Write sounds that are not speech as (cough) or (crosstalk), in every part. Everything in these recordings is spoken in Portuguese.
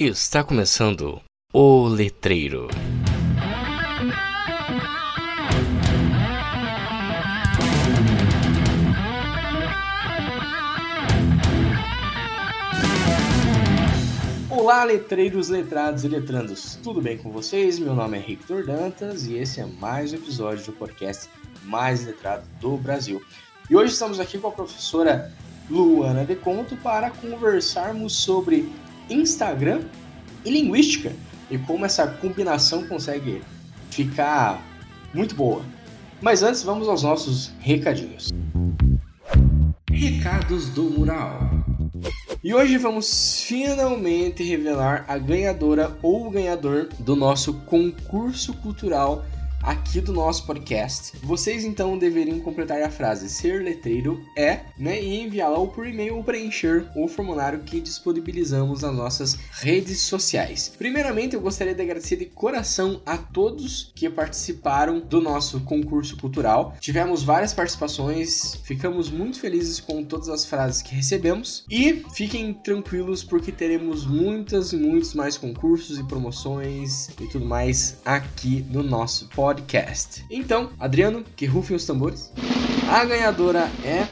Está começando o Letreiro. Olá, letreiros, letrados e letrandos, tudo bem com vocês? Meu nome é Victor Dantas e esse é mais um episódio do podcast mais letrado do Brasil. E hoje estamos aqui com a professora Luana De Conto para conversarmos sobre Instagram e linguística e como essa combinação consegue ficar muito boa. Mas antes, vamos aos nossos recadinhos. Recados do Mural. E hoje vamos finalmente revelar a ganhadora ou ganhador do nosso concurso cultural aqui do nosso podcast. Vocês então deveriam completar a frase ser letreiro é, né, e enviá-la por e-mail ou preencher o formulário que disponibilizamos nas nossas redes sociais. Primeiramente, eu gostaria de agradecer de coração a todos que participaram do nosso concurso cultural. Tivemos várias participações, ficamos muito felizes com todas as frases que recebemos e fiquem tranquilos porque teremos muitas e muitos mais concursos e promoções e tudo mais aqui no nosso podcast podcast. Então, Adriano, que rufem os tambores. A ganhadora é.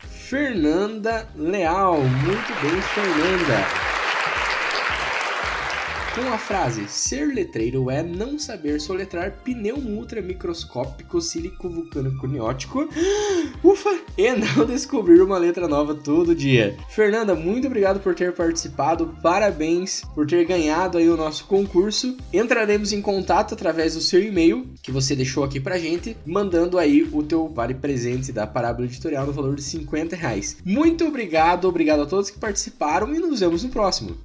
Fernanda Leal. Muito bem, Fernanda. Com a frase ser letreiro é não saber soletrar pneumo ultramicroscópico sílico vulcânico neótico. (gasps) Ufa! E não (laughs) descobrir uma letra nova todo dia. Fernanda, muito obrigado por ter participado. Parabéns por ter ganhado aí o nosso concurso. Entraremos em contato através do seu e-mail que você deixou aqui pra gente, mandando aí o teu vale presente da Parábola Editorial no valor de 50 reais. Muito obrigado, obrigado a todos que participaram e nos vemos no próximo.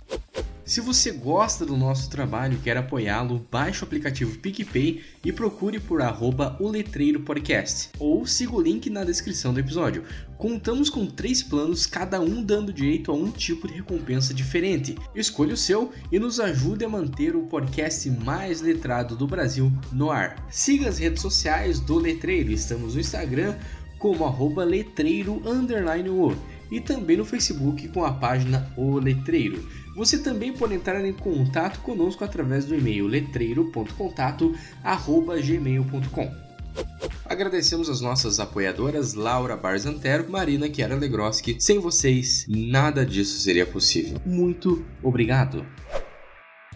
Se você gosta do nosso trabalho e quer apoiá-lo, baixe o aplicativo PicPay e procure por arroba o Letreiro Podcast, ou siga o link na descrição do episódio. Contamos com três planos, cada um dando direito a um tipo de recompensa diferente. Escolha o seu e nos ajude a manter o podcast mais letrado do Brasil no ar. Siga as redes sociais do Letreiro, estamos no Instagram como arroba letreiro underline o e também no Facebook com a página O Letreiro. Você também pode entrar em contato conosco através do e-mail letreiro.contato@gmail.com. Agradecemos as nossas apoiadoras Laura Barzantero, Marina Chiara Legroski. Sem vocês, nada disso seria possível. Muito obrigado.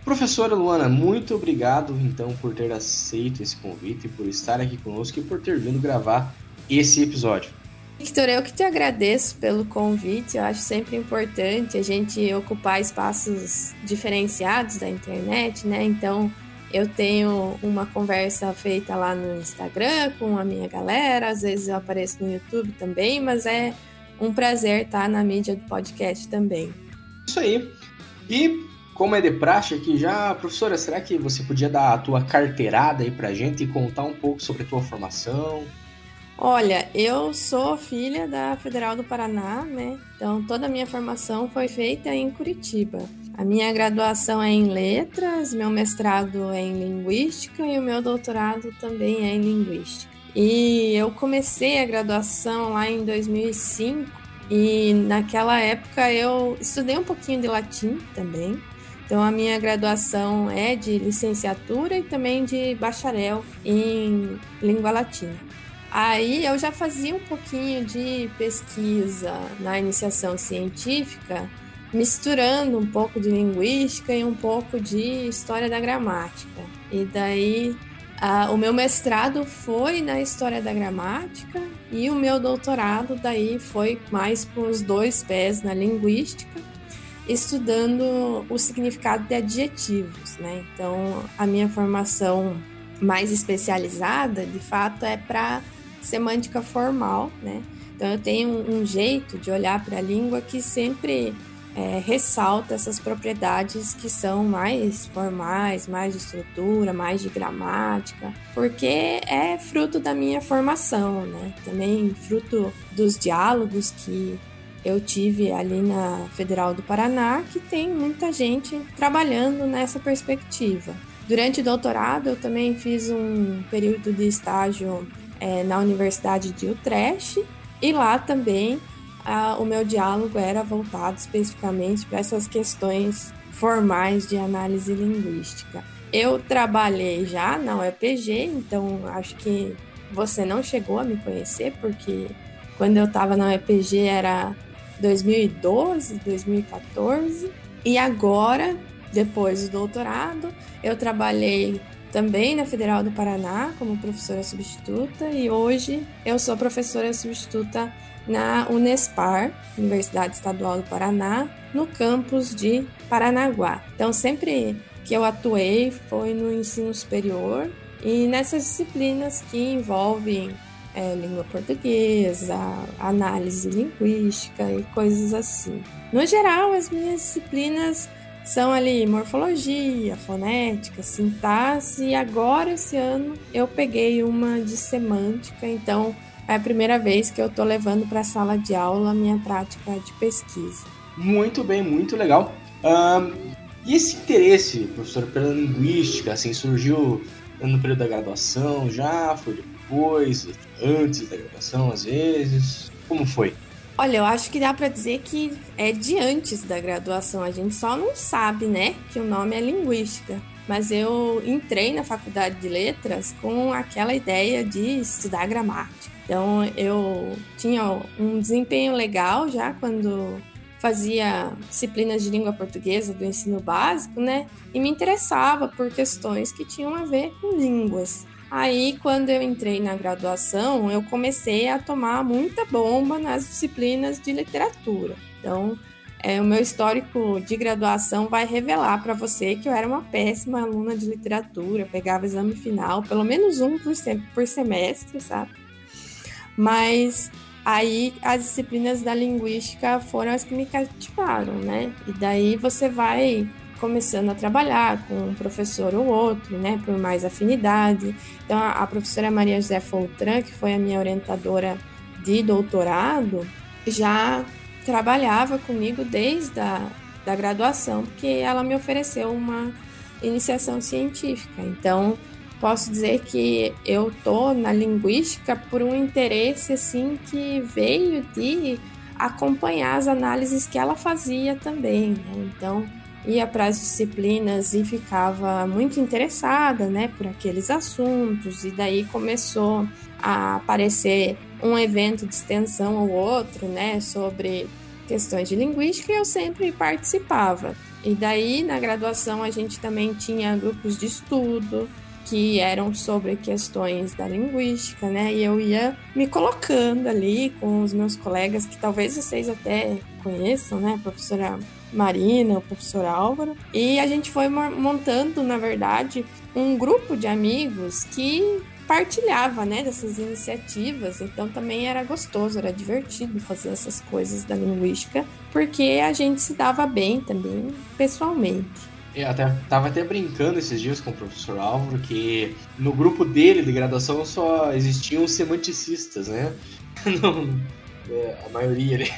Professora Luana, muito obrigado então por ter aceito esse convite, por estar aqui conosco e por ter vindo gravar esse episódio. Victor, eu que te agradeço pelo convite. Eu acho sempre importante a gente ocupar espaços diferenciados da internet, né? Então, eu tenho uma conversa feita lá no Instagram com a minha galera, às vezes eu apareço no YouTube também, mas é um prazer estar na mídia do podcast também. Isso aí. E como é de praxe aqui já, professora, será que você podia dar a tua carteirada aí pra gente e contar um pouco sobre a tua formação? Olha, eu sou filha da Federal do Paraná, né? Então toda a minha formação foi feita em Curitiba. A minha graduação é em letras, meu mestrado é em linguística e o meu doutorado também é em linguística. E eu comecei a graduação lá em 2005 e naquela época eu estudei um pouquinho de latim também. Então a minha graduação é de licenciatura e também de bacharel em língua latina. Aí eu já fazia um pouquinho de pesquisa na iniciação científica, misturando um pouco de linguística e um pouco de história da gramática. E daí o meu mestrado foi na história da gramática e o meu doutorado daí foi mais com os dois pés na linguística, estudando o significado de adjetivos, né? Então a minha formação mais especializada, de fato, é para semântica formal, né? Então eu tenho um, um jeito de olhar para a língua que sempre é, ressalta essas propriedades que são mais formais, mais de estrutura, mais de gramática, porque é fruto da minha formação, né? Também fruto dos diálogos que eu tive ali na Federal do Paraná, que tem muita gente trabalhando nessa perspectiva. Durante o doutorado, eu também fiz um período de estágio é, na Universidade de Utrecht E lá também a, o meu diálogo era voltado especificamente para essas questões formais de análise linguística. Eu trabalhei já na UEPG, então acho que você não chegou a me conhecer, porque quando eu estava na UEPG era 2012, 2014, e agora, depois do doutorado, eu trabalhei também na Federal do Paraná como professora substituta e hoje eu sou professora substituta na Unespar, Universidade Estadual do Paraná, no campus de Paranaguá. Então, sempre que eu atuei foi no ensino superior e nessas disciplinas que envolvem é, língua portuguesa, análise linguística e coisas assim. No geral, as minhas disciplinas são ali morfologia, fonética, sintaxe e agora esse ano eu peguei uma de semântica, então é a primeira vez que eu estou levando para a sala de aula a minha prática de pesquisa. Muito bem, muito legal. Um, e esse interesse, professor, pela linguística, assim, surgiu no período da graduação já? Foi depois? Antes da graduação, às vezes? Como foi? Olha, eu acho que dá para dizer que é de antes da graduação. A gente só não sabe, né, que o nome é linguística. Mas eu entrei na faculdade de letras com aquela ideia de estudar gramática. Então eu tinha um desempenho legal já quando fazia disciplinas de língua portuguesa do ensino básico, né? E me interessava por questões que tinham a ver com línguas. Aí, quando eu entrei na graduação, eu comecei a tomar muita bomba nas disciplinas de literatura. Então, é, o meu histórico de graduação vai revelar para você que eu era uma péssima aluna de literatura, pegava exame final, pelo menos um por, por semestre, sabe? Mas aí as disciplinas da linguística foram as que me cativaram, né? E daí você vai começando a trabalhar com um professor ou outro, né, por mais afinidade. Então, a, professora Maria José Foltran, que foi a minha orientadora de doutorado, já trabalhava comigo desde a da graduação, porque ela me ofereceu uma iniciação científica. Então, posso dizer que eu tô na linguística por um interesse assim que veio de acompanhar as análises que ela fazia também. Né? Então ia para as disciplinas e ficava muito interessada, né, por aqueles assuntos e daí começou a aparecer um evento de extensão ou outro, né, sobre questões de linguística e eu sempre participava. E daí na graduação a gente também tinha grupos de estudo, que eram sobre questões da linguística, né? E eu ia me colocando ali com os meus colegas, que talvez vocês até conheçam, né? A professora Marina, o professor Álvaro. E a gente foi montando, na verdade, um grupo de amigos que partilhava, né, dessas iniciativas. Então também era gostoso, era divertido fazer essas coisas da linguística, porque a gente se dava bem também pessoalmente. Eu até, tava até brincando esses dias com o professor Álvaro que no grupo dele de graduação só existiam semanticistas, né? (laughs) Não, é, a maioria ali.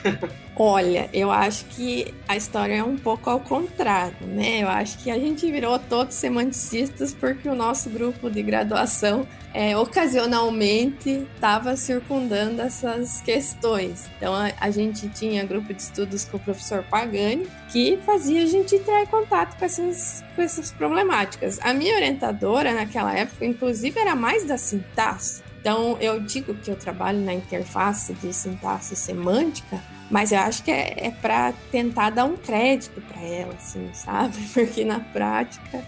Olha, eu acho que a história é um pouco ao contrário, né? Eu acho que a gente virou todos semanticistas porque o nosso grupo de graduação é, ocasionalmente estava circundando essas questões. Então a, a, gente tinha grupo de estudos com o professor Pagani que fazia a gente entrar em contato com essas, com essas problemáticas. A minha orientadora naquela época, inclusive, era mais da sintaxe. Então, eu digo que eu trabalho na interface de sintaxe semântica, mas eu acho que é, é para tentar dar um crédito para ela, assim, sabe? (laughs) Porque na prática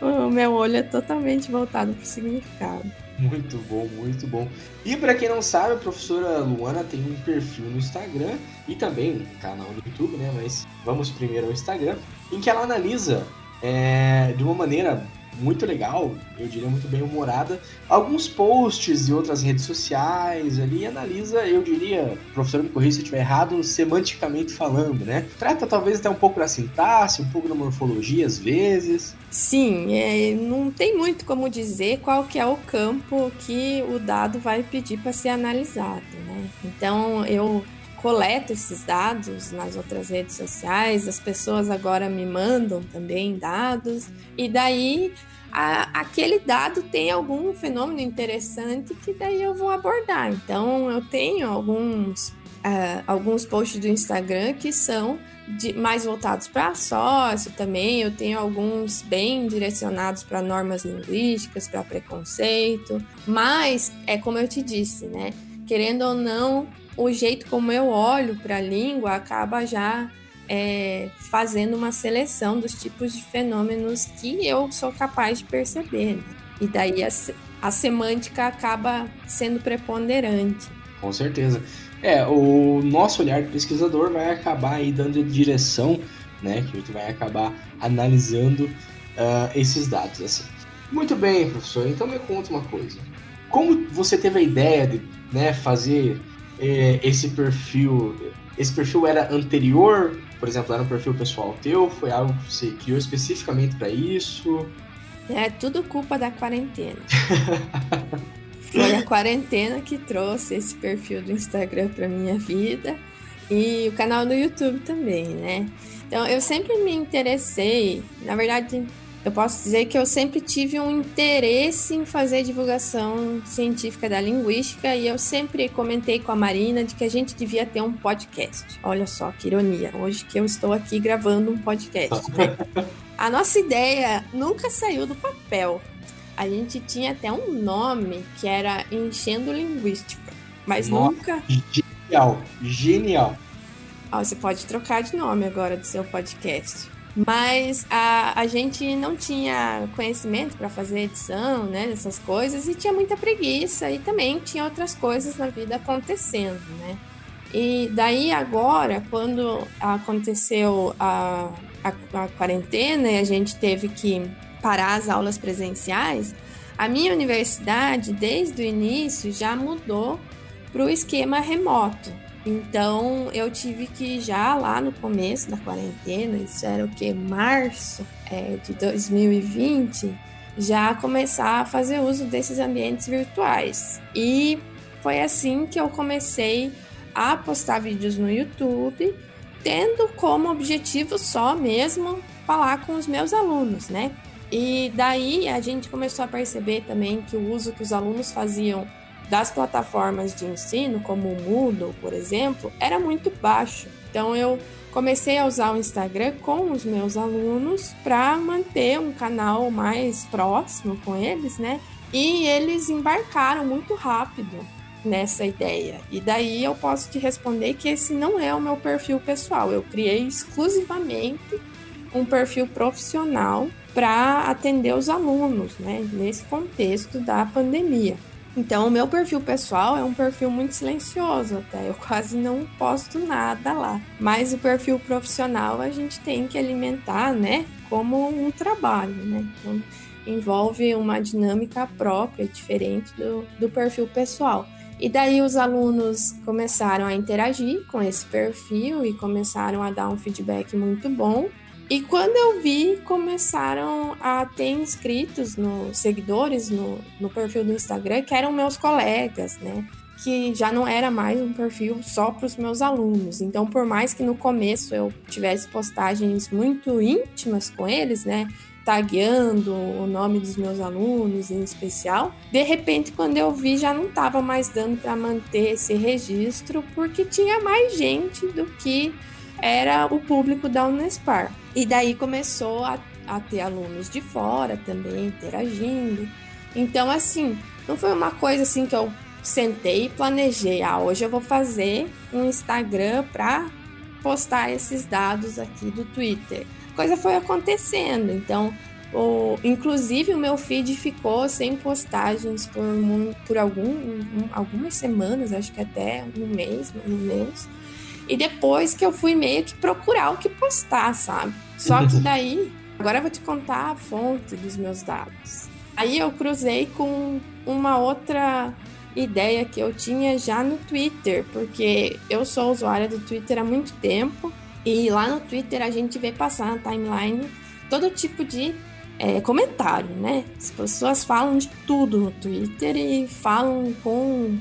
o meu olho é totalmente voltado para o significado. Muito bom, muito bom. E para quem não sabe, a professora Luana tem um perfil no Instagram e também um canal no YouTube, né? Mas vamos primeiro ao Instagram, em que ela analisa é, de uma maneira muito legal, eu diria muito bem humorada, alguns posts e outras redes sociais ali analisa, eu diria, professor me corrija se eu estiver errado, semanticamente falando, né? Trata talvez até um pouco da sintaxe, um pouco da morfologia às vezes. Sim, é, não tem muito como dizer qual que é o campo que o dado vai pedir para ser analisado, né? Então eu coleto esses dados nas outras redes sociais, as pessoas agora me mandam também dados, e daí a, aquele dado tem algum fenômeno interessante que daí eu vou abordar. Então, eu tenho alguns, uh, alguns posts do Instagram que são de, mais voltados para sócio também. Eu tenho alguns bem direcionados para normas linguísticas, para preconceito. Mas, é como eu te disse, né? Querendo ou não, o jeito como eu olho para a língua acaba já é, fazendo uma seleção dos tipos de fenômenos que eu sou capaz de perceber. Né? E daí a, a semântica acaba sendo preponderante. Com certeza. É, o nosso olhar de pesquisador vai acabar aí dando direção, né? Que a gente vai acabar analisando uh, esses dados, assim. Muito bem, professor. Então me conta uma coisa. Como você teve a ideia de né, fazer é, esse perfil? Esse perfil era anterior por exemplo, era um perfil pessoal teu? Foi algo que você criou especificamente para isso? É tudo culpa da quarentena. (laughs) Foi a quarentena que trouxe esse perfil do Instagram para minha vida e o canal do YouTube também, né? Então eu sempre me interessei, na verdade, eu posso dizer que eu sempre tive um interesse em fazer divulgação científica da linguística e eu sempre comentei com a Marina de que a gente devia ter um podcast. Olha só que ironia, hoje que eu estou aqui gravando um podcast. Né? (laughs) a nossa ideia nunca saiu do papel. A gente tinha até um nome que era Enchendo Linguística, mas nossa, nunca. Genial, genial. Ó, você pode trocar de nome agora do seu podcast. Mas a, a gente não tinha conhecimento para fazer edição, né, dessas coisas, e tinha muita preguiça, e também tinha outras coisas na vida acontecendo, né. E daí agora, quando aconteceu a, a, a quarentena e a gente teve que parar as aulas presenciais, a minha universidade, desde o início, já mudou para o esquema remoto. Então eu tive que já lá no começo da quarentena, isso era o que? Março é, de 2020, já começar a fazer uso desses ambientes virtuais. E foi assim que eu comecei a postar vídeos no YouTube, tendo como objetivo só mesmo falar com os meus alunos, né? E daí a gente começou a perceber também que o uso que os alunos faziam das plataformas de ensino, como o Moodle, por exemplo, era muito baixo. Então eu comecei a usar o Instagram com os meus alunos para manter um canal mais próximo com eles, né? E eles embarcaram muito rápido nessa ideia. E daí eu posso te responder que esse não é o meu perfil pessoal. Eu criei exclusivamente um perfil profissional para atender os alunos, né? Nesse contexto da pandemia. Então, o meu perfil pessoal é um perfil muito silencioso, até eu quase não posto nada lá. Mas o perfil profissional a gente tem que alimentar, né, como um trabalho, né? Então, envolve uma dinâmica própria, diferente do, do perfil pessoal. E daí os alunos começaram a interagir com esse perfil e começaram a dar um feedback muito bom. E quando eu vi, começaram a ter inscritos, no, seguidores no, no perfil do Instagram, que eram meus colegas, né? Que já não era mais um perfil só para os meus alunos. Então, por mais que no começo eu tivesse postagens muito íntimas com eles, né? tagueando o nome dos meus alunos em especial. De repente, quando eu vi, já não estava mais dando para manter esse registro, porque tinha mais gente do que era o público da Unespar. E daí começou a, a ter alunos de fora também interagindo. Então, assim, não foi uma coisa assim que eu sentei e planejei. Ah, hoje eu vou fazer um Instagram para postar esses dados aqui do Twitter. A coisa foi acontecendo. Então, o, inclusive o meu feed ficou sem postagens por, por algum, um, algumas semanas, acho que até um mês, mais ou menos. E depois que eu fui meio que procurar o que postar, sabe? Só que (laughs) daí, agora eu vou te contar a fonte dos meus dados. Aí eu cruzei com uma outra ideia que eu tinha já no Twitter, porque eu sou usuária do Twitter há muito tempo e lá no Twitter a gente vê passar na timeline todo tipo de é, comentário, né? As pessoas falam de tudo no Twitter e falam com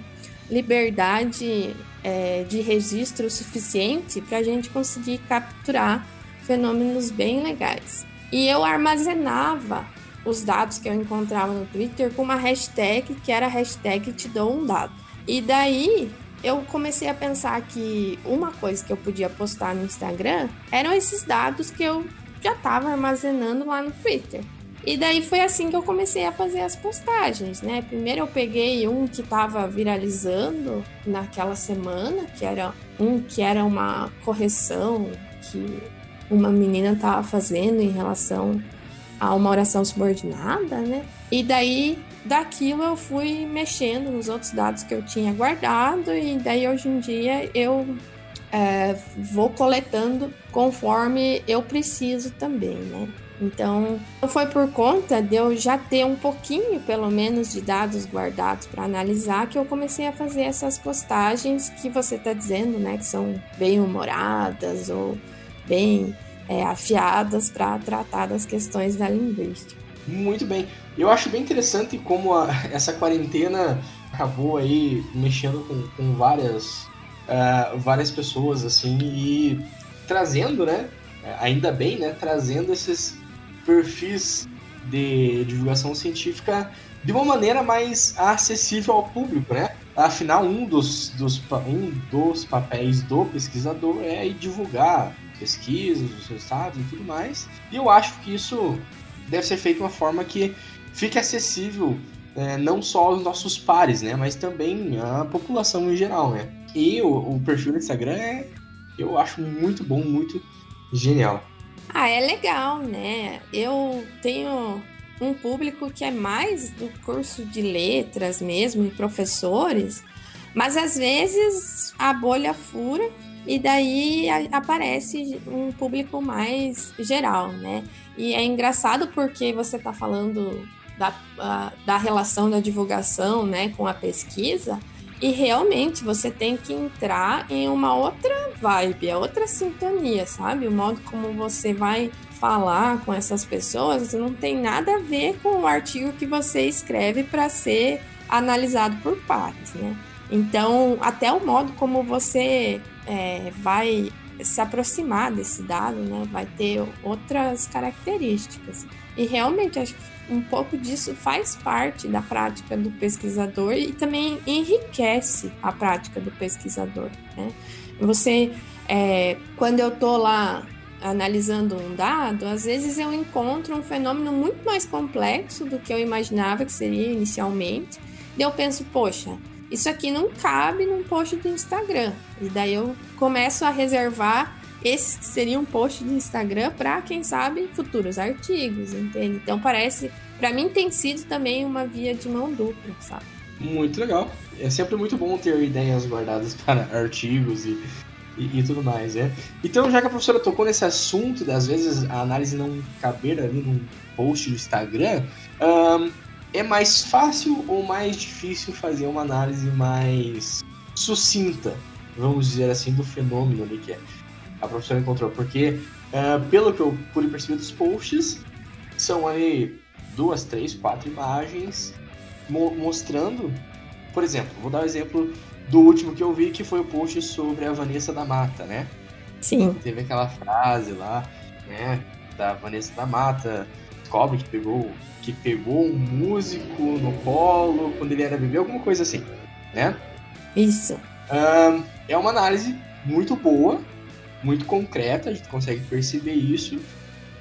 liberdade é, de registro suficiente para a gente conseguir capturar fenômenos bem legais. E eu armazenava os dados que eu encontrava no Twitter com uma hashtag que era hashtag te dou um dado. E daí eu comecei a pensar que uma coisa que eu podia postar no Instagram eram esses dados que eu já estava armazenando lá no Twitter. E daí foi assim que eu comecei a fazer as postagens, né? Primeiro eu peguei um que estava viralizando naquela semana, que era um que era uma correção que uma menina estava fazendo em relação a uma oração subordinada, né? E daí daquilo eu fui mexendo nos outros dados que eu tinha guardado e daí hoje em dia eu é, vou coletando conforme eu preciso também, né? Então, foi por conta de eu já ter um pouquinho, pelo menos, de dados guardados para analisar que eu comecei a fazer essas postagens que você está dizendo, né? Que são bem humoradas ou bem é, afiadas para tratar das questões da linguística. Muito bem. Eu acho bem interessante como a, essa quarentena acabou aí mexendo com, com várias, uh, várias pessoas, assim, e trazendo, né? Ainda bem, né? Trazendo esses perfis de divulgação científica de uma maneira mais acessível ao público, né? Afinal, um dos, dos, um dos papéis do pesquisador é divulgar pesquisas, os resultados e tudo mais. E eu acho que isso deve ser feito de uma forma que fique acessível é, não só aos nossos pares, né? Mas também à população em geral, né? E o, o perfil do Instagram é, eu acho muito bom, muito genial. Ah, é legal, né? Eu tenho um público que é mais do curso de letras mesmo, e professores, mas às vezes a bolha fura e daí aparece um público mais geral, né? E é engraçado porque você está falando da, da relação da divulgação né, com a pesquisa, e realmente você tem que entrar em uma outra vibe, é outra sintonia, sabe? O modo como você vai falar com essas pessoas não tem nada a ver com o artigo que você escreve para ser analisado por pares, né? Então, até o modo como você é, vai se aproximar desse dado, né, vai ter outras características. E realmente acho que um pouco disso faz parte da prática do pesquisador e também enriquece a prática do pesquisador. Né? Você, é, quando eu estou lá analisando um dado, às vezes eu encontro um fenômeno muito mais complexo do que eu imaginava que seria inicialmente. E eu penso, poxa, isso aqui não cabe num post do Instagram. E daí eu começo a reservar esse seria um post do Instagram para quem sabe futuros artigos, entende? Então parece, para mim tem sido também uma via de mão dupla, sabe? Muito legal. É sempre muito bom ter ideias guardadas (laughs) para artigos e, e, e, tudo mais, né? Então, já que a professora tocou nesse assunto, das vezes a análise não caber ali num post do Instagram, um, é mais fácil ou mais difícil fazer uma análise mais sucinta, vamos dizer assim, do fenômeno ali que é? a professora encontrou? Porque, uh, pelo que eu pude perceber dos posts, são ali duas, três, quatro imagens mo mostrando, por exemplo, vou dar o um exemplo do último que eu vi, que foi o post sobre a Vanessa da Mata, né? Sim. Teve aquela frase lá, né, da Vanessa da Mata, descobre que pegou que pegou um músico no colo quando ele era bebê, alguma coisa assim, né? Isso. Um, é uma análise muito boa, muito concreta, a gente consegue perceber isso,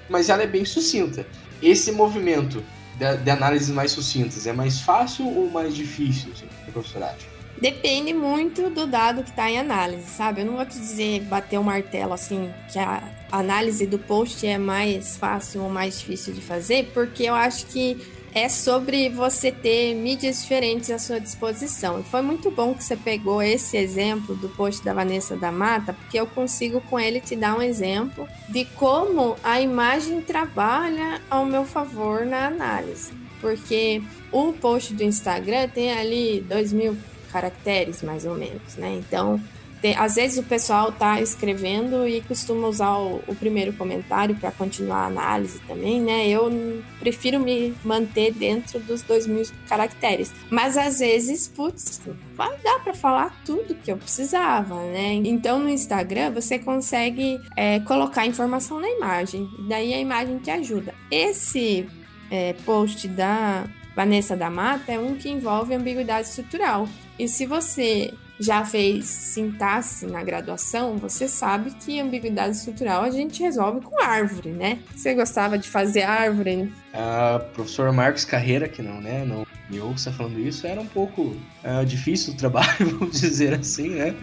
mas ela é bem sucinta. Esse movimento de, de análises mais sucintas é mais fácil ou mais difícil, assim, professorado? Depende muito do dado que está em análise, sabe? Eu não vou te dizer bater o um martelo assim, que a análise do post é mais fácil ou mais difícil de fazer, porque eu acho que é sobre você ter mídias diferentes à sua disposição. E foi muito bom que você pegou esse exemplo do post da Vanessa da Mata, porque eu consigo com ele te dar um exemplo de como a imagem trabalha ao meu favor na análise. Porque o post do Instagram tem ali 2 mil caracteres, mais ou menos, né? Então, tem, às vezes o pessoal tá escrevendo e costuma usar o, o primeiro comentário para continuar a análise também, né? Eu prefiro me manter dentro dos dois mil caracteres. Mas às vezes, putz, vai dar para falar tudo que eu precisava, né? Então no Instagram você consegue é, colocar informação na imagem, daí a imagem te ajuda. Esse é, post da Vanessa da Mata é um que envolve ambiguidade estrutural. E se você já fez sintaxe na graduação, você sabe que ambiguidade estrutural a gente resolve com árvore, né? Você gostava de fazer árvore? A professora Marcos Carreira, que não, né? Não, eu que está falando isso, era um pouco uh, difícil o trabalho, (laughs) vamos dizer assim, né?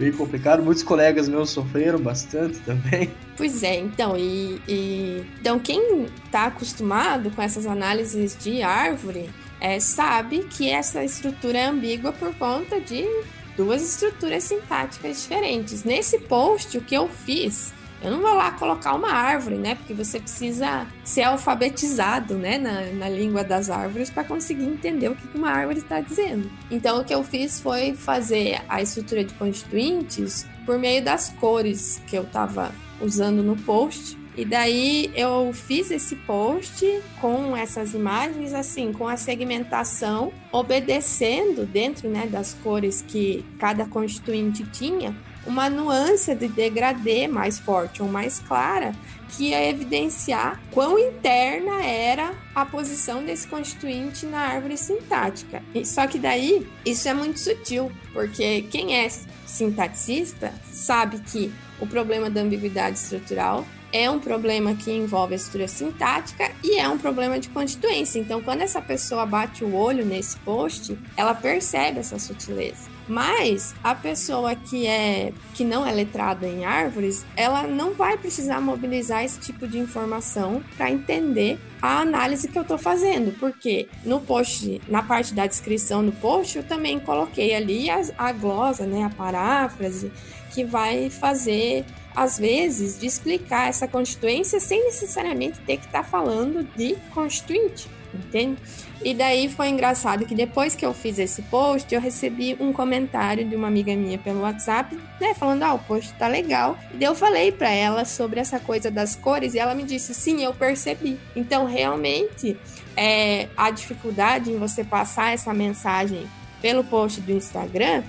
Meio complicado, muitos colegas meus sofreram bastante também. Pois é, então, e, e... então quem está acostumado com essas análises de árvore é, sabe que essa estrutura é ambígua por conta de duas estruturas sintáticas diferentes. Nesse post, o que eu fiz, eu não vou lá colocar uma árvore, né? Porque você precisa ser alfabetizado, né, na, na língua das árvores para conseguir entender o que uma árvore está dizendo. Então, o que eu fiz foi fazer a estrutura de constituintes por meio das cores que eu estava usando no post e daí eu fiz esse post com essas imagens, assim, com a segmentação, obedecendo dentro né, das cores que cada constituinte tinha, uma nuance de degradê mais forte ou mais clara que ia evidenciar quão interna era a posição desse constituinte na árvore sintática. Só que daí isso é muito sutil, porque quem é sintaticista sabe que o problema da ambiguidade estrutural é um problema que envolve a estrutura sintática e é um problema de constituência. Então, quando essa pessoa bate o olho nesse post, ela percebe essa sutileza. Mas a pessoa que é que não é letrada em árvores, ela não vai precisar mobilizar esse tipo de informação para entender a análise que eu estou fazendo, porque no post, na parte da descrição do post, eu também coloquei ali a, a glosa, né, a paráfrase que vai fazer às vezes, de explicar essa constituência sem necessariamente ter que estar tá falando de constituinte, entende? E daí foi engraçado que depois que eu fiz esse post, eu recebi um comentário de uma amiga minha pelo WhatsApp, né, falando: "Ah, o post tá legal". E eu falei para ela sobre essa coisa das cores e ela me disse: "Sim, eu percebi". Então, realmente, é, a dificuldade em você passar essa mensagem pelo post do Instagram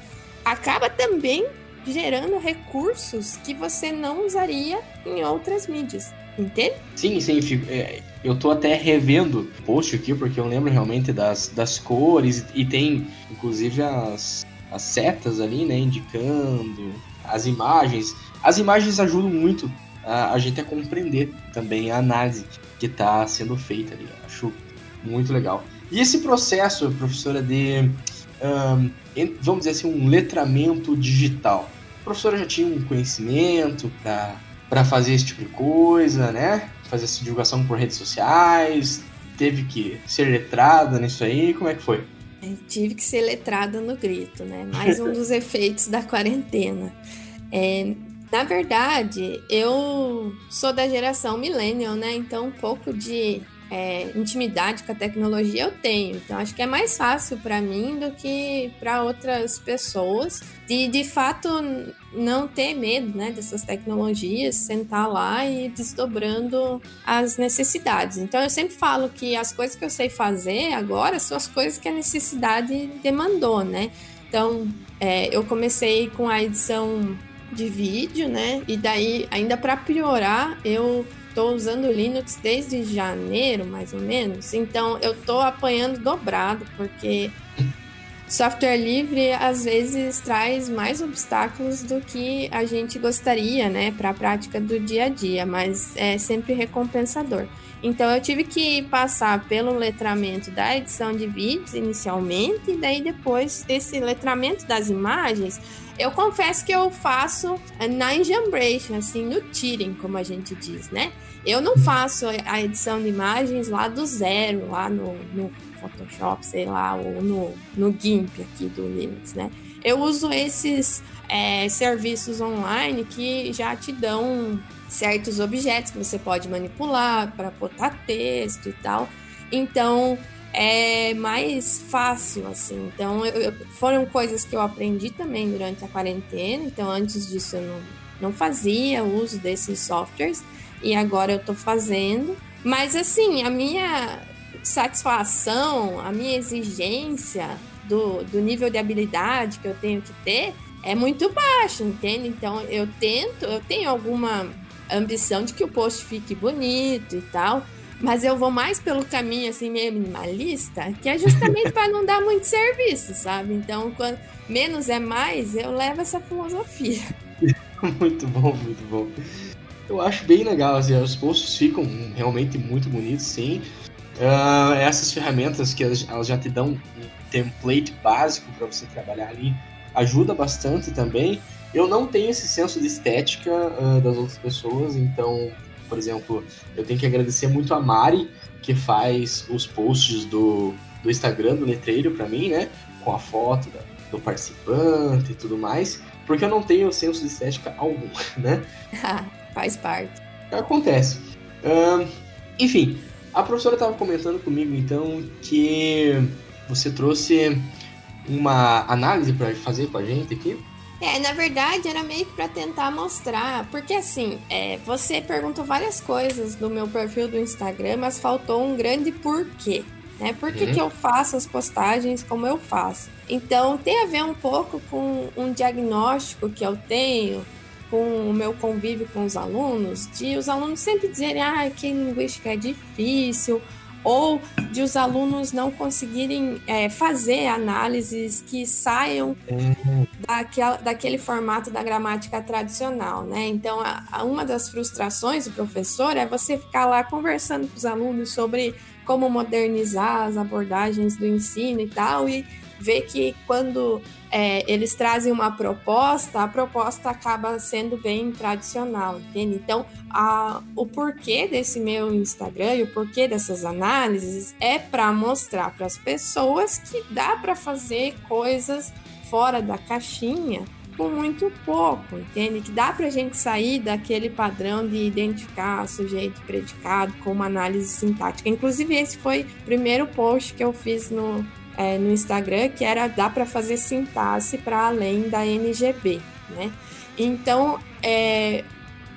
acaba também gerando recursos que você não usaria em outras mídias. Entende? Sim, sim. É, eu tô até revendo o post aqui, porque eu lembro realmente das, das cores e tem, inclusive, as, as setas ali, né? Indicando as imagens. As imagens ajudam muito a, a gente a compreender também a análise que está sendo feita ali. Acho muito legal. E esse processo, professora, de um, vamos dizer assim, um letramento digital. A professora já tinha um conhecimento para fazer esse tipo de coisa, né? Fazer essa divulgação por redes sociais, teve que ser letrada nisso aí, como é que foi? Eu tive que ser letrada no grito, né? Mais um dos (laughs) efeitos da quarentena. É, na verdade, eu sou da geração millennial, né? Então, um pouco de é, intimidade com a tecnologia eu tenho. Então acho que é mais fácil para mim do que para outras pessoas de de fato não ter medo né, dessas tecnologias, sentar lá e desdobrando as necessidades. Então eu sempre falo que as coisas que eu sei fazer agora são as coisas que a necessidade demandou, né? Então é, eu comecei com a edição de vídeo, né? E daí, ainda para piorar, eu Estou usando Linux desde janeiro, mais ou menos. Então eu estou apanhando dobrado, porque software livre às vezes traz mais obstáculos do que a gente gostaria, né, para a prática do dia a dia, mas é sempre recompensador. Então eu tive que passar pelo letramento da edição de vídeos inicialmente, e daí depois desse letramento das imagens, eu confesso que eu faço na enjambration, assim, no tearing, como a gente diz, né? Eu não faço a edição de imagens lá do zero, lá no, no Photoshop, sei lá, ou no, no GIMP aqui do Linux, né? Eu uso esses é, serviços online que já te dão certos objetos que você pode manipular para botar texto e tal. Então, é mais fácil, assim. Então, eu, foram coisas que eu aprendi também durante a quarentena. Então, antes disso, eu não, não fazia uso desses softwares e agora eu tô fazendo. Mas, assim, a minha satisfação, a minha exigência do, do nível de habilidade que eu tenho que ter é muito baixa, entende? Então, eu tento, eu tenho alguma ambição de que o post fique bonito e tal Mas eu vou mais pelo caminho assim meio minimalista, que é justamente (laughs) para não dar muito serviço, sabe? Então, quando menos é mais, eu levo essa filosofia. (laughs) muito bom, muito bom. Eu acho bem legal, assim, os posts ficam realmente muito bonitos, sim. Uh, essas ferramentas que elas, elas, já te dão um template básico para você trabalhar ali ajuda bastante também. Eu não tenho esse senso de estética uh, das outras pessoas, então, por exemplo, eu tenho que agradecer muito a Mari, que faz os posts do, do Instagram do letreiro para mim, né? Com a foto da, do participante e tudo mais, porque eu não tenho senso de estética algum, (laughs) né? (laughs) Faz parte. Acontece. Uh, enfim, a professora estava comentando comigo então que você trouxe uma análise para fazer com a gente aqui. É, na verdade era meio que para tentar mostrar, porque assim, é, você perguntou várias coisas do meu perfil do Instagram, mas faltou um grande porquê. Né? Por que, uhum. que eu faço as postagens como eu faço? Então tem a ver um pouco com um diagnóstico que eu tenho com o meu convívio com os alunos, de os alunos sempre dizerem ah, que linguística é difícil, ou de os alunos não conseguirem é, fazer análises que saiam daquela, daquele formato da gramática tradicional, né? Então, a, a uma das frustrações do professor é você ficar lá conversando com os alunos sobre como modernizar as abordagens do ensino e tal, e ver que quando é, eles trazem uma proposta, a proposta acaba sendo bem tradicional, entende? Então, a, o porquê desse meu Instagram e o porquê dessas análises é para mostrar para as pessoas que dá para fazer coisas fora da caixinha com muito pouco, entende? Que dá para a gente sair daquele padrão de identificar sujeito predicado com uma análise sintática. Inclusive, esse foi o primeiro post que eu fiz no, é, no Instagram, que era dá para fazer sintaxe para além da NGB, né? Então, é,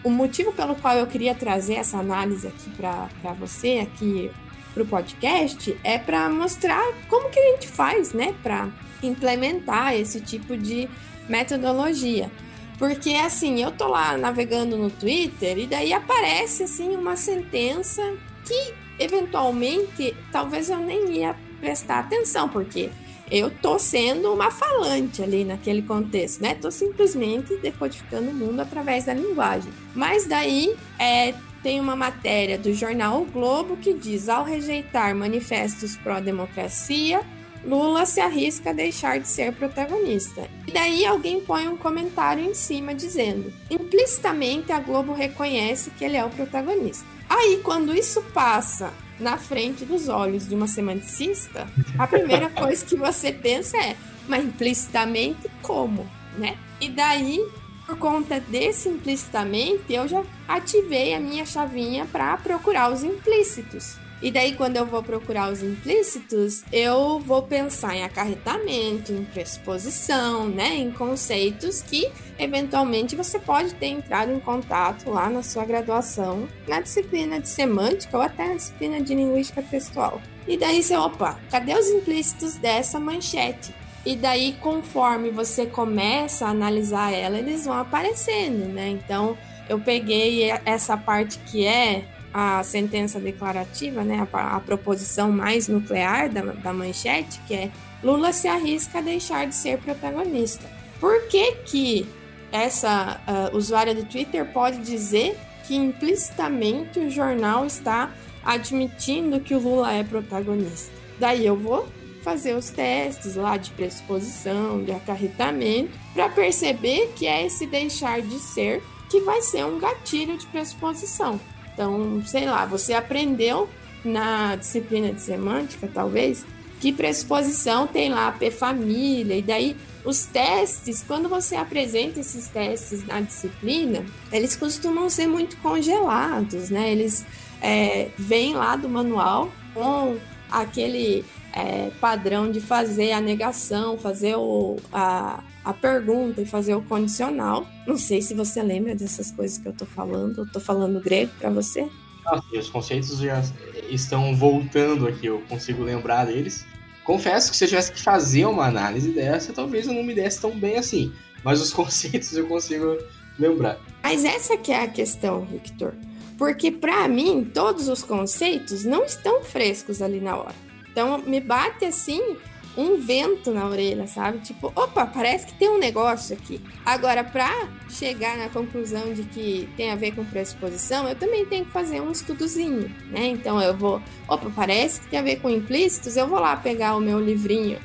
o motivo pelo qual eu queria trazer essa análise aqui para você, aqui para o podcast, é para mostrar como que a gente faz, né, para implementar esse tipo de metodologia. Porque assim, eu tô lá navegando no Twitter e daí aparece assim uma sentença que eventualmente talvez eu nem ia prestar atenção, porque eu tô sendo uma falante ali naquele contexto, né? Tô simplesmente decodificando o mundo através da linguagem. Mas daí é, tem uma matéria do jornal o Globo que diz: ao rejeitar manifestos pró-democracia, Lula se arrisca a deixar de ser protagonista. E daí alguém põe um comentário em cima dizendo: implicitamente a Globo reconhece que ele é o protagonista. Aí, quando isso passa na frente dos olhos de uma semanticista, a primeira (laughs) coisa que você pensa é, mas implicitamente como, né? E daí, por conta desse implicitamente, eu já ativei a minha chavinha para procurar os implícitos. E daí, quando eu vou procurar os implícitos, eu vou pensar em acarretamento, em pressuposição, né? Em conceitos que, eventualmente, você pode ter entrado em contato lá na sua graduação, na disciplina de semântica ou até na disciplina de linguística textual. E daí você, opa, cadê os implícitos dessa manchete? E daí, conforme você começa a analisar ela, eles vão aparecendo, né? Então, eu peguei essa parte que é a sentença declarativa, né, a, a proposição mais nuclear da, da manchete, que é Lula se arrisca a deixar de ser protagonista. Por que que essa uh, usuária do Twitter pode dizer que implicitamente o jornal está admitindo que o Lula é protagonista? Daí eu vou fazer os testes lá de pressuposição, de acarretamento, para perceber que é esse deixar de ser que vai ser um gatilho de pressuposição. Então, sei lá, você aprendeu na disciplina de semântica, talvez, que pressuposição tem lá P família, e daí os testes, quando você apresenta esses testes na disciplina, eles costumam ser muito congelados, né? Eles é, vêm lá do manual com aquele é, padrão de fazer a negação, fazer o, a, a pergunta e fazer o condicional. Não sei se você lembra dessas coisas que eu tô falando. Eu tô falando grego para você? Ah, os conceitos já estão voltando aqui, eu consigo lembrar deles. Confesso que se eu tivesse que fazer uma análise dessa, talvez eu não me desse tão bem assim. Mas os (laughs) conceitos eu consigo lembrar. Mas essa que é a questão, Victor. Porque para mim, todos os conceitos não estão frescos ali na hora. Então, me bate assim um vento na orelha, sabe? Tipo, opa, parece que tem um negócio aqui. Agora, para chegar na conclusão de que tem a ver com pressuposição, eu também tenho que fazer um estudozinho, né? Então, eu vou, opa, parece que tem a ver com implícitos, eu vou lá pegar o meu livrinho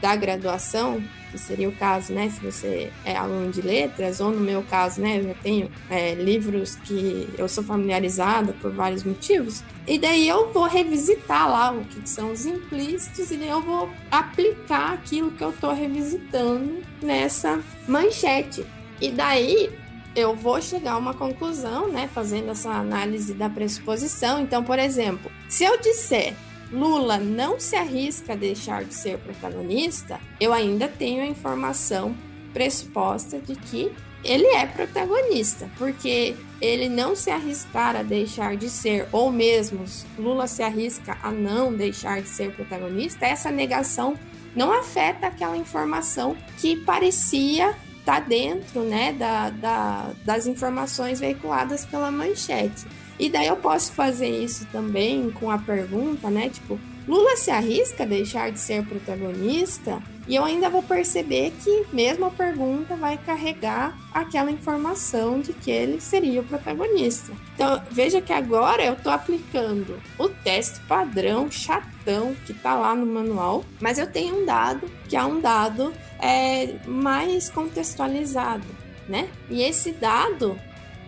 da graduação que seria o caso, né? Se você é aluno de letras, ou no meu caso, né? Eu já tenho é, livros que eu sou familiarizada por vários motivos. E daí eu vou revisitar lá o que são os implícitos e daí eu vou aplicar aquilo que eu estou revisitando nessa manchete. E daí eu vou chegar a uma conclusão, né, fazendo essa análise da pressuposição. Então, por exemplo, se eu disser Lula não se arrisca a deixar de ser protagonista, eu ainda tenho a informação pressuposta de que ele é protagonista, porque ele não se arriscar a deixar de ser, ou mesmo Lula se arrisca a não deixar de ser protagonista, essa negação não afeta aquela informação que parecia estar tá dentro né, da, da, das informações veiculadas pela manchete. E daí eu posso fazer isso também com a pergunta, né? Tipo, Lula se arrisca a deixar de ser protagonista? E eu ainda vou perceber que mesmo a pergunta vai carregar aquela informação de que ele seria o protagonista. Então, veja que agora eu estou aplicando o teste padrão chatão que está lá no manual, mas eu tenho um dado que é um dado é, mais contextualizado, né? E esse dado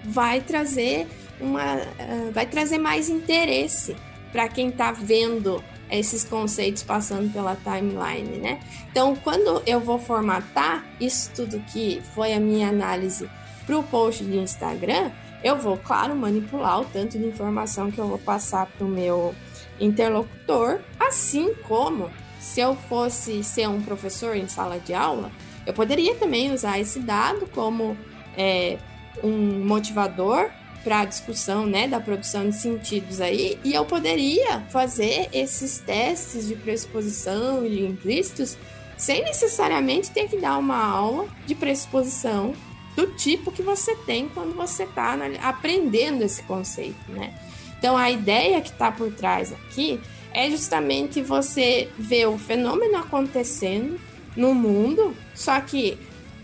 vai trazer uma, uh, vai trazer mais interesse para quem está vendo esses conceitos passando pela timeline, né? Então, quando eu vou formatar isso tudo que foi a minha análise para o post de Instagram, eu vou, claro, manipular o tanto de informação que eu vou passar para o meu interlocutor, assim como se eu fosse ser um professor em sala de aula, eu poderia também usar esse dado como é, um motivador para a discussão né, da produção de sentidos aí, e eu poderia fazer esses testes de pressuposição e implícitos sem necessariamente ter que dar uma aula de pressuposição do tipo que você tem quando você está aprendendo esse conceito, né? Então a ideia que está por trás aqui é justamente você ver o fenômeno acontecendo no mundo, só que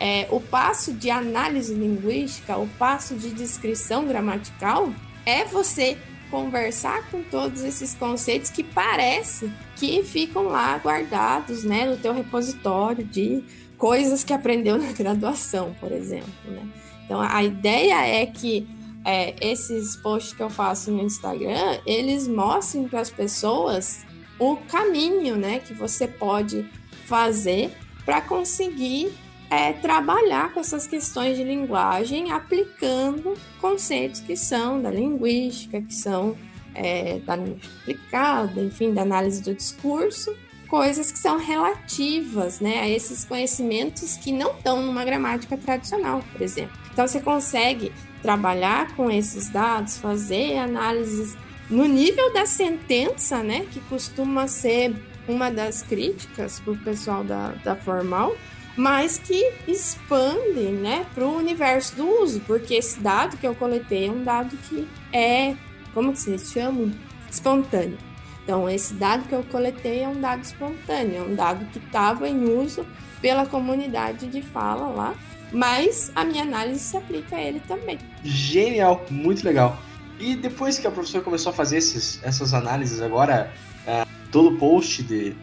é, o passo de análise linguística, o passo de descrição gramatical, é você conversar com todos esses conceitos que parece que ficam lá guardados, né, no teu repositório de coisas que aprendeu (laughs) na graduação, por exemplo, né? Então a ideia é que é, esses posts que eu faço no Instagram, eles mostrem para as pessoas o caminho, né, que você pode fazer para conseguir é trabalhar com essas questões de linguagem aplicando conceitos que são da linguística, que são é, da linguística aplicada, enfim, da análise do discurso, coisas que são relativas né, a esses conhecimentos que não estão numa gramática tradicional, por exemplo. Então, você consegue trabalhar com esses dados, fazer análises no nível da sentença, né, que costuma ser uma das críticas para o pessoal da, da formal, mas que expande né, para o universo do uso, porque esse dado que eu coletei é um dado que é, como que vocês chamam? Espontâneo. Então, esse dado que eu coletei é um dado espontâneo, é um dado que estava em uso pela comunidade de fala lá, mas a minha análise se aplica a ele também. Genial, muito legal. E depois que a professora começou a fazer esses, essas análises agora, uh, todo post de,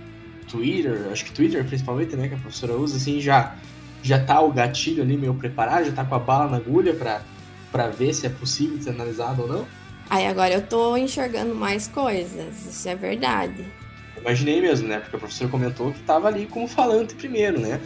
Twitter, acho que Twitter principalmente, né, que a professora usa, assim, já, já tá o gatilho ali meio preparado, já tá com a bala na agulha para ver se é possível ser analisado ou não? Aí agora eu tô enxergando mais coisas, isso é verdade. Imaginei mesmo, né? Porque a professora comentou que tava ali como falante primeiro, né?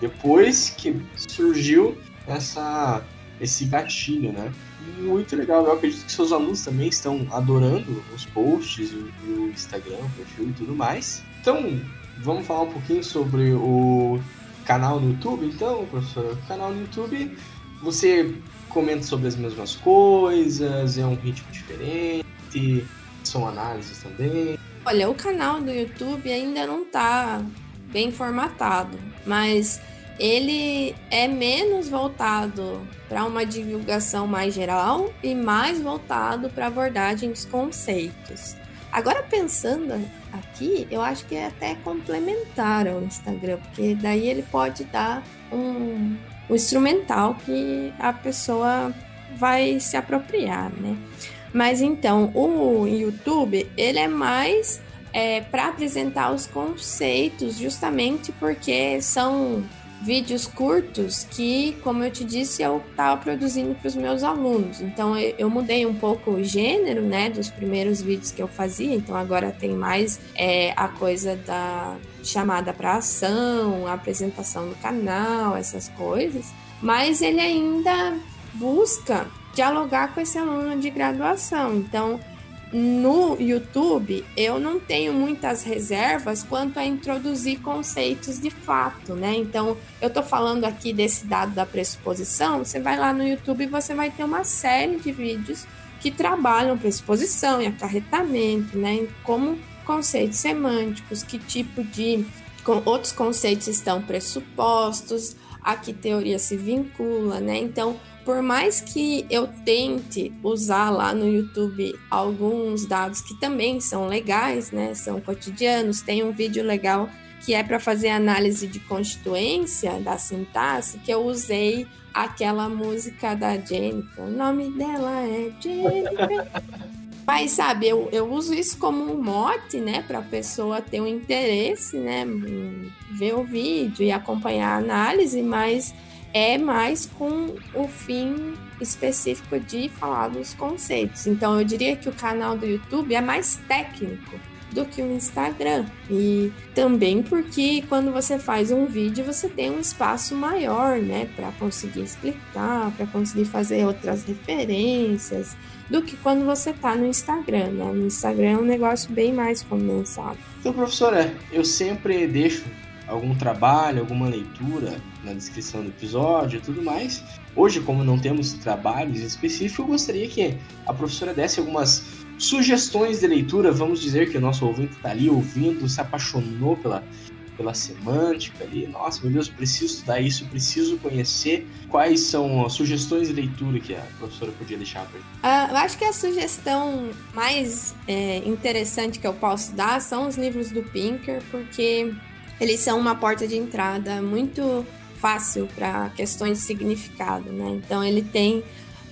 Depois que surgiu essa, esse gatilho, né? Muito legal, eu acredito que seus alunos também estão adorando os posts, o, o Instagram, o perfil e tudo mais. Então, Vamos falar um pouquinho sobre o canal no YouTube, então, professor? O canal no YouTube, você comenta sobre as mesmas coisas, é um ritmo diferente, são análises também. Olha, o canal do YouTube ainda não está bem formatado, mas ele é menos voltado para uma divulgação mais geral e mais voltado para abordagem dos conceitos. Agora pensando aqui, eu acho que é até complementar ao Instagram, porque daí ele pode dar um, um instrumental que a pessoa vai se apropriar, né? Mas então, o YouTube, ele é mais é, para apresentar os conceitos, justamente porque são vídeos curtos que, como eu te disse, eu estava produzindo para os meus alunos. Então eu, mudei um pouco o gênero, né, dos primeiros vídeos que eu fazia. Então agora tem mais é, a coisa da chamada para ação, a apresentação do canal, essas coisas. Mas ele ainda busca dialogar com esse aluno de graduação. Então no YouTube, eu não tenho muitas reservas quanto a introduzir conceitos de fato, né? Então, eu tô falando aqui desse dado da pressuposição, você vai lá no YouTube e você vai ter uma série de vídeos que trabalham pressuposição e acarretamento, né? Como conceitos semânticos, que tipo de outros conceitos estão pressupostos, a que teoria se vincula, né? Então, por mais que eu tente usar lá no YouTube alguns dados que também são legais, né, são cotidianos, tem um vídeo legal que é para fazer análise de constituência da sintaxe, que eu usei aquela música da Jennifer. O nome dela é Jennifer. (laughs) Mas, sabe, eu, eu uso isso como um mote, né, para a pessoa ter um interesse, né, ver o vídeo e acompanhar a análise, mas é mais com o fim específico de falar dos conceitos. Então eu diria que o canal do YouTube é mais técnico do que o Instagram. E também porque quando você faz um vídeo, você tem um espaço maior, né, para conseguir explicar, para conseguir fazer outras referências, do que quando você tá no Instagram, né? No Instagram é um negócio bem mais condensado. Então, professora, eu sempre deixo algum trabalho, alguma leitura na descrição do episódio e tudo mais. Hoje, como não temos trabalhos específicos, eu gostaria que a professora desse algumas sugestões de leitura. Vamos dizer que o nosso ouvinte está ali ouvindo, se apaixonou pela, pela semântica ali. Nossa, meu Deus, preciso estudar isso, preciso conhecer. Quais são as sugestões de leitura que a professora podia deixar para uh, Eu acho que a sugestão mais é, interessante que eu posso dar são os livros do Pinker, porque eles são uma porta de entrada muito fácil para questões de significado, né? Então ele tem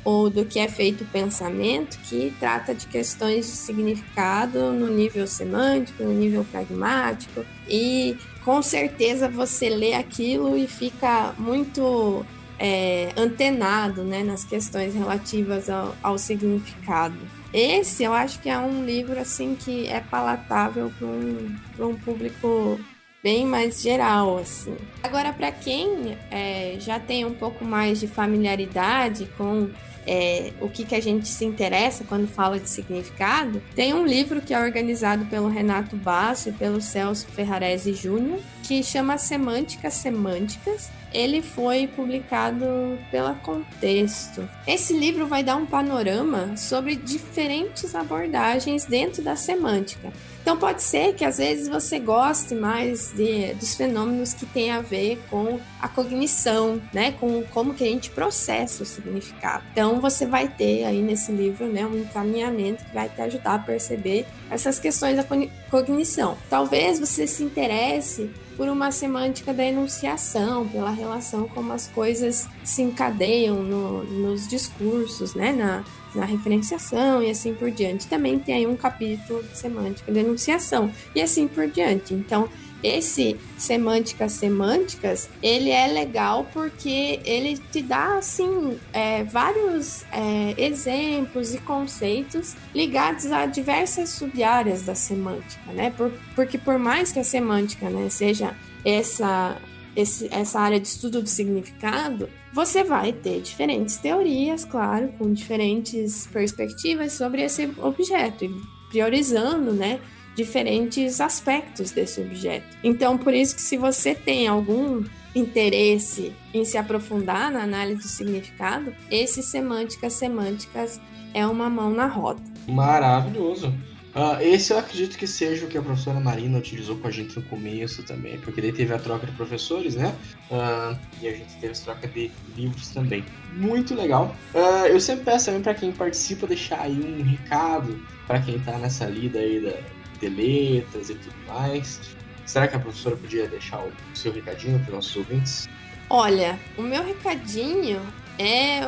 o do que é feito o pensamento, que trata de questões de significado no nível semântico, no nível pragmático, e com certeza você lê aquilo e fica muito é, antenado né, nas questões relativas ao, ao, significado. Esse eu acho que é um livro assim que é palatável para um, um público bem mais geral, assim. Agora, para quem é, já tem um pouco mais de familiaridade com é, o que, que a gente se interessa quando fala de significado, tem um livro que é organizado pelo Renato Basso e pelo Celso Ferrarese Júnior, que chama Semânticas Semânticas. Ele foi publicado pela Contexto. Esse livro vai dar um panorama sobre diferentes abordagens dentro da semântica. Então pode ser que às vezes você goste mais de, dos fenômenos que têm a ver com a cognição, né, com como que a gente processa o significado. Então você vai ter aí nesse livro, né, um encaminhamento que vai te ajudar a perceber essas questões da cognição. Talvez você se interesse por uma semântica da enunciação, pela relação como as coisas se encadeiam no, nos discursos, né, na, na referenciação e assim por diante. Também tem aí um capítulo de semântica da enunciação e assim por diante. Então, esse semânticas semânticas ele é legal porque ele te dá assim é, vários é, exemplos e conceitos ligados a diversas subáreas da semântica, né? Por, porque por mais que a semântica né, seja essa esse, essa área de estudo do significado, você vai ter diferentes teorias, claro, com diferentes perspectivas sobre esse objeto, priorizando, né, diferentes aspectos desse objeto. Então, por isso que se você tem algum interesse em se aprofundar na análise do significado, esse semânticas semânticas é uma mão na roda. Maravilhoso. Uh, esse eu acredito que seja o que a professora Marina utilizou com a gente no começo também, porque daí teve a troca de professores, né? Uh, e a gente teve a troca de livros também. Muito legal. Uh, eu sempre peço também para quem participa deixar aí um recado para quem tá nessa lida aí da, de letras e tudo mais. Será que a professora podia deixar o seu recadinho para nossos ouvintes? Olha, o meu recadinho é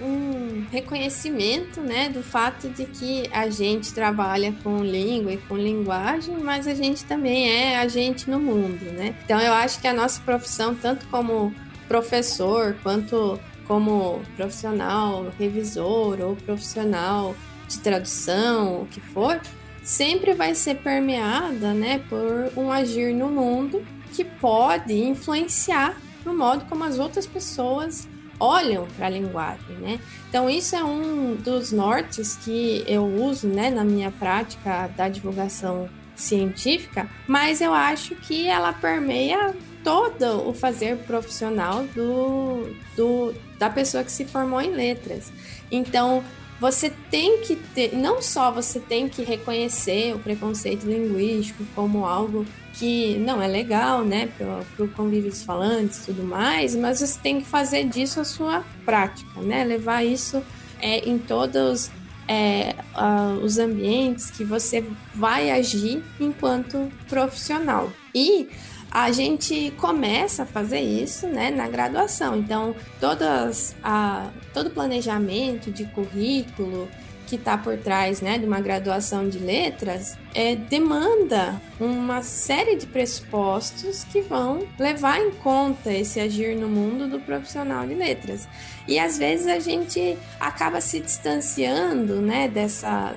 um reconhecimento, né, do fato de que a gente trabalha com língua e com linguagem, mas a gente também é agente no mundo, né? Então eu acho que a nossa profissão, tanto como professor, quanto como profissional revisor ou profissional de tradução, o que for, sempre vai ser permeada, né, por um agir no mundo que pode influenciar no modo como as outras pessoas olham para a linguagem, né? Então isso é um dos nortes que eu uso, né, na minha prática da divulgação científica, mas eu acho que ela permeia todo o fazer profissional do, do da pessoa que se formou em letras. Então, você tem que ter, não só você tem que reconhecer o preconceito linguístico como algo que não é legal, né, para o convívio dos falantes e tudo mais, mas você tem que fazer disso a sua prática, né, levar isso é, em todos é, os ambientes que você vai agir enquanto profissional. E a gente começa a fazer isso né, na graduação. Então, todas a, todo planejamento de currículo que está por trás né, de uma graduação de letras é, demanda uma série de pressupostos que vão levar em conta esse agir no mundo do profissional de letras. E às vezes a gente acaba se distanciando né, dessa,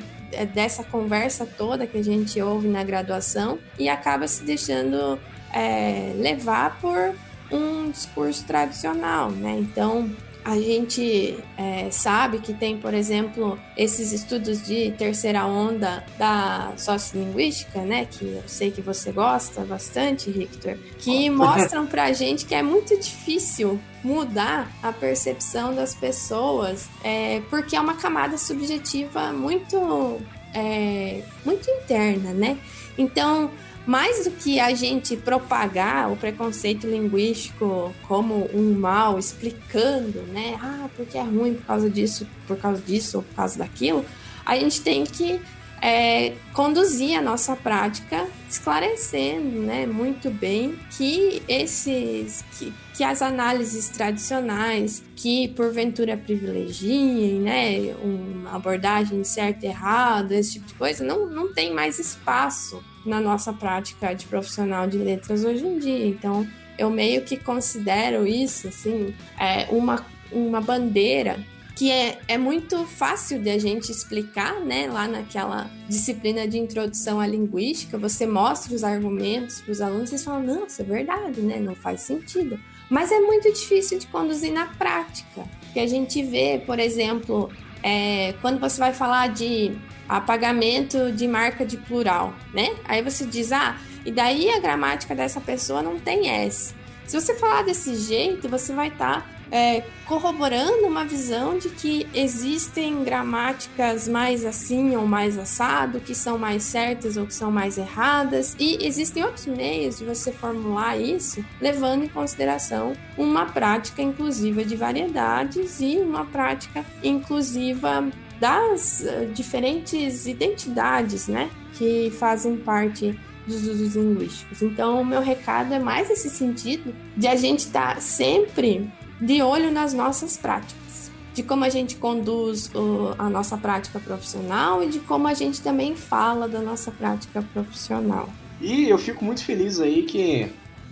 dessa conversa toda que a gente ouve na graduação e acaba se deixando é, levar por um discurso tradicional, né? Então, a gente é, sabe que tem, por exemplo, esses estudos de terceira onda da sociolinguística, né? Que eu sei que você gosta bastante, Victor, que (laughs) mostram pra gente que é muito difícil mudar a percepção das pessoas, é, porque é uma camada subjetiva muito, é, muito interna, né? Então, mais do que a gente propagar o preconceito linguístico como um mal, explicando, né? Ah, porque é ruim por causa disso, por causa disso ou por causa daquilo, a gente tem que é, conduzir a nossa prática esclarecendo, né, muito bem que esses que, que as análises tradicionais que porventura privilegiem, né, uma abordagem certo e errado, esse tipo de coisa, não, não tem mais espaço na nossa prática de profissional de letras hoje em dia. Então, eu meio que considero isso, assim, é, uma, uma bandeira que é, é muito fácil de a gente explicar, né? Lá naquela disciplina de introdução à linguística, você mostra os argumentos para os alunos e eles falam, não, isso é verdade, né? Não faz sentido. Mas é muito difícil de conduzir na prática. Que a gente vê, por exemplo, é, quando você vai falar de apagamento de marca de plural, né? Aí você diz, ah, e daí a gramática dessa pessoa não tem S. Se você falar desse jeito, você vai estar tá, é, corroborando uma visão de que existem gramáticas mais assim ou mais assado, que são mais certas ou que são mais erradas, e existem outros meios de você formular isso, levando em consideração uma prática inclusiva de variedades e uma prática inclusiva das uh, diferentes identidades, né, que fazem parte dos usos linguísticos. Então, o meu recado é mais esse sentido de a gente estar tá sempre de olho nas nossas práticas, de como a gente conduz a nossa prática profissional e de como a gente também fala da nossa prática profissional. E eu fico muito feliz aí que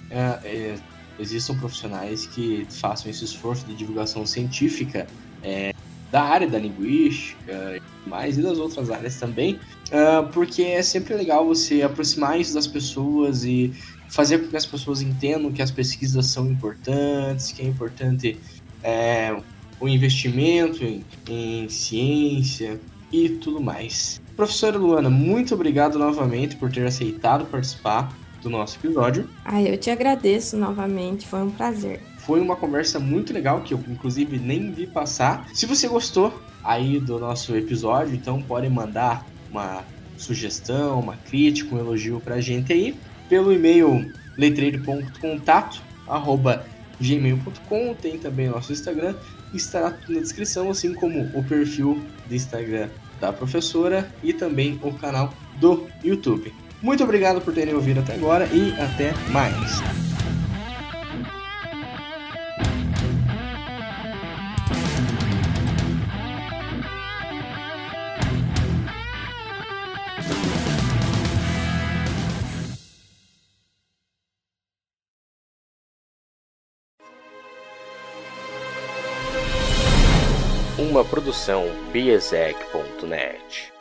é, é, existam profissionais que façam esse esforço de divulgação científica é, da área da linguística mais e das outras áreas também, uh, porque é sempre legal você aproximar isso das pessoas e fazer com que as pessoas entendam que as pesquisas são importantes, que é importante é, o investimento em, em ciência e tudo mais. Professora Luana, muito obrigado novamente por ter aceitado participar do nosso episódio. Ah, eu te agradeço novamente, foi um prazer. Foi uma conversa muito legal que eu inclusive nem vi passar. Se você gostou aí do nosso episódio, então pode mandar uma sugestão, uma crítica, um elogio pra gente aí, pelo e-mail letreiro.contato@gmail.com, tem também nosso Instagram, estará na descrição, assim como o perfil do Instagram da professora e também o canal do YouTube. Muito obrigado por terem ouvido até agora e até mais. Produção biesec.net.